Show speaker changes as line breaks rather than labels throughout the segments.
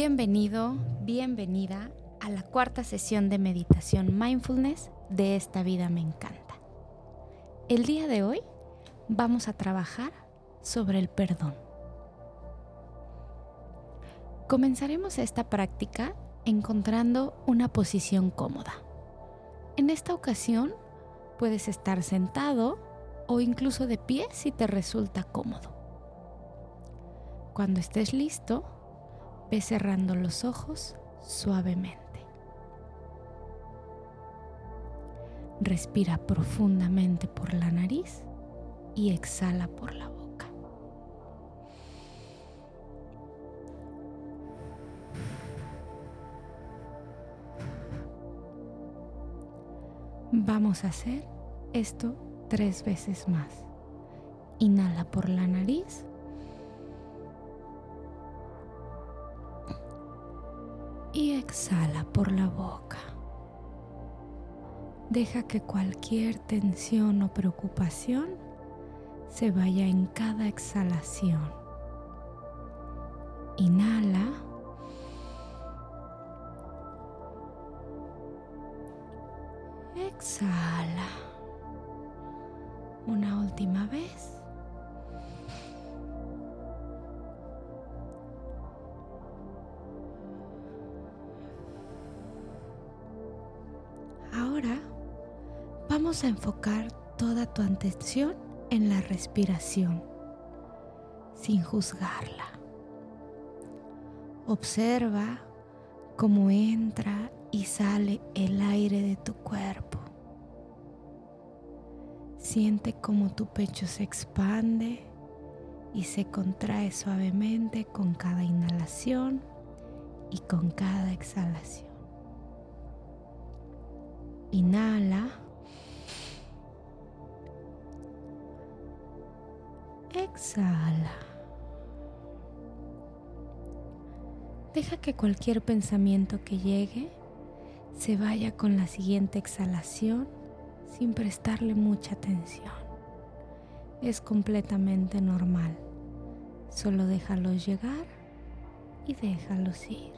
Bienvenido, bienvenida a la cuarta sesión de meditación mindfulness de esta vida me encanta. El día de hoy vamos a trabajar sobre el perdón. Comenzaremos esta práctica encontrando una posición cómoda. En esta ocasión puedes estar sentado o incluso de pie si te resulta cómodo. Cuando estés listo, Ve cerrando los ojos suavemente. Respira profundamente por la nariz y exhala por la boca. Vamos a hacer esto tres veces más. Inhala por la nariz y exhala por la boca. Deja que cualquier tensión o preocupación se vaya en cada exhalación. Inhala. Exhala. Una última vez. Vamos a enfocar toda tu atención en la respiración, sin juzgarla. Observa cómo entra y sale el aire de tu cuerpo. Siente cómo tu pecho se expande y se contrae suavemente con cada inhalación y con cada exhalación. Inhala. Exhala. Deja que cualquier pensamiento que llegue se vaya con la siguiente exhalación sin prestarle mucha atención. Es completamente normal. Solo déjalos llegar y déjalos ir.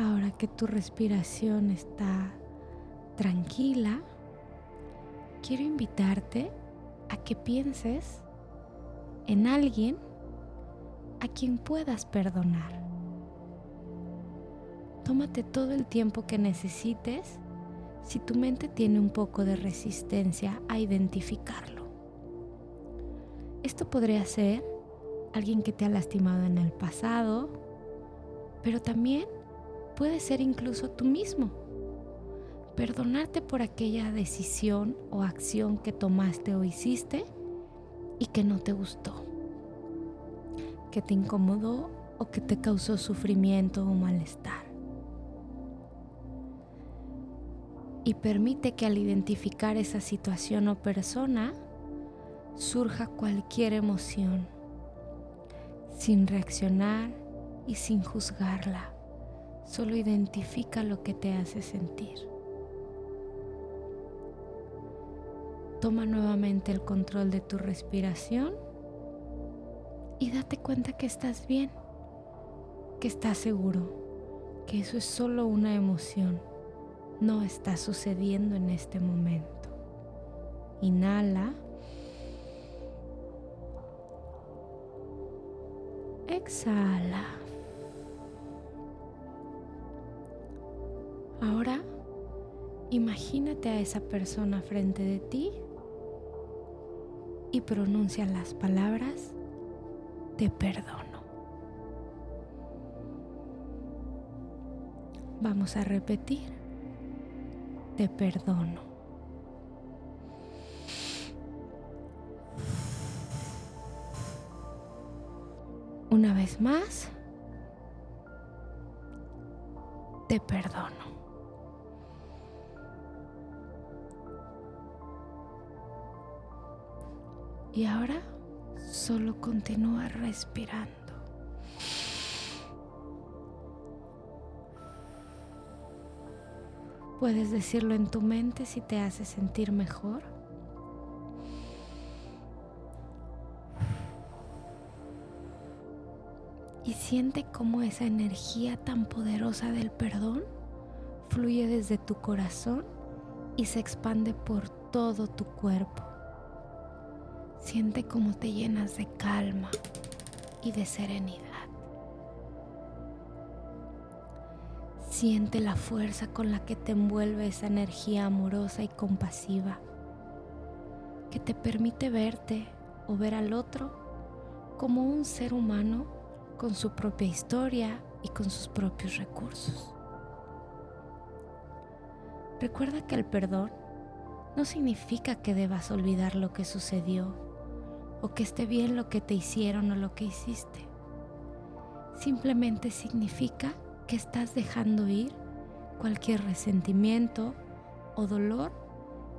Ahora que tu respiración está tranquila, quiero invitarte a que pienses en alguien a quien puedas perdonar. Tómate todo el tiempo que necesites si tu mente tiene un poco de resistencia a identificarlo. Esto podría ser alguien que te ha lastimado en el pasado, pero también puede ser incluso tú mismo. Perdonarte por aquella decisión o acción que tomaste o hiciste y que no te gustó, que te incomodó o que te causó sufrimiento o malestar. Y permite que al identificar esa situación o persona surja cualquier emoción, sin reaccionar y sin juzgarla Solo identifica lo que te hace sentir. Toma nuevamente el control de tu respiración y date cuenta que estás bien, que estás seguro, que eso es solo una emoción, no está sucediendo en este momento. Inhala. Exhala. Ahora imagínate a esa persona frente de ti y pronuncia las palabras te perdono. Vamos a repetir, te perdono. Una vez más, te perdono. Y ahora solo continúa respirando. Puedes decirlo en tu mente si te hace sentir mejor. Y siente cómo esa energía tan poderosa del perdón fluye desde tu corazón y se expande por todo tu cuerpo. Siente cómo te llenas de calma y de serenidad. Siente la fuerza con la que te envuelve esa energía amorosa y compasiva que te permite verte o ver al otro como un ser humano con su propia historia y con sus propios recursos. Recuerda que el perdón no significa que debas olvidar lo que sucedió o que esté bien lo que te hicieron o lo que hiciste. Simplemente significa que estás dejando ir cualquier resentimiento o dolor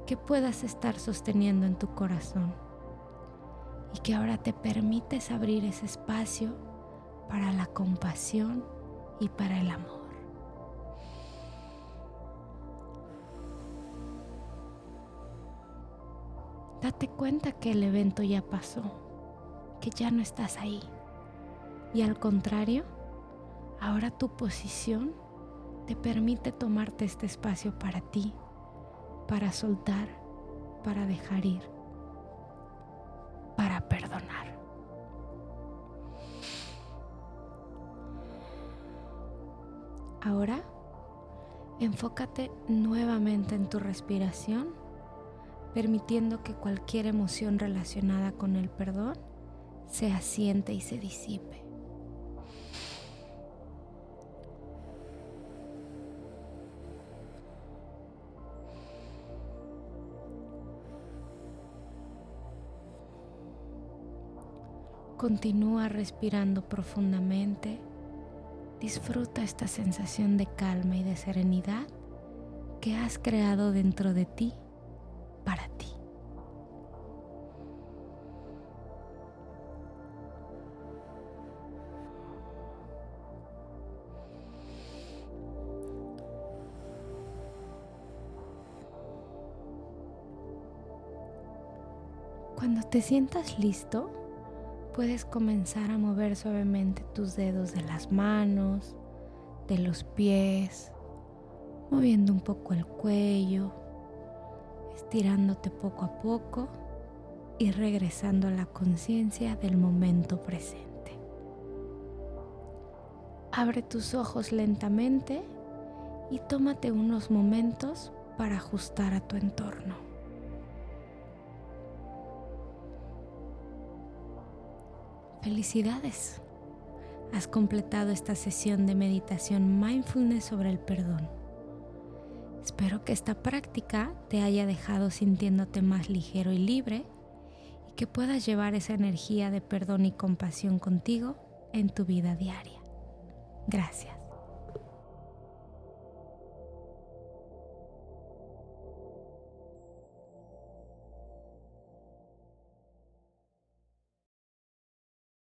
que puedas estar sosteniendo en tu corazón y que ahora te permites abrir ese espacio para la compasión y para el amor. Date cuenta que el evento ya pasó, que ya no estás ahí. Y al contrario, Ahora tu posición te permite tomarte este espacio para ti, para soltar, para dejar ir, para perdonar. Ahora, enfócate nuevamente en tu respiración, permitiendo que cualquier emoción relacionada con el perdón se asiente y se disipe. Continúa respirando profundamente. Disfruta esta sensación de calma y de serenidad que has creado dentro de ti para ti. Cuando te sientas listo, puedes comenzar a mover suavemente tus dedos de las manos, de los pies, moviendo un poco el cuello, estirándote poco a poco y regresando a la conciencia del momento presente. Abre tus ojos lentamente y tómate unos momentos para ajustar a tu entorno. Felicidades. Has completado esta sesión de meditación mindfulness sobre el perdón. Espero que esta práctica te haya dejado sintiéndote más ligero y libre y que puedas llevar esa energía de perdón y compasión contigo en tu vida diaria. Gracias.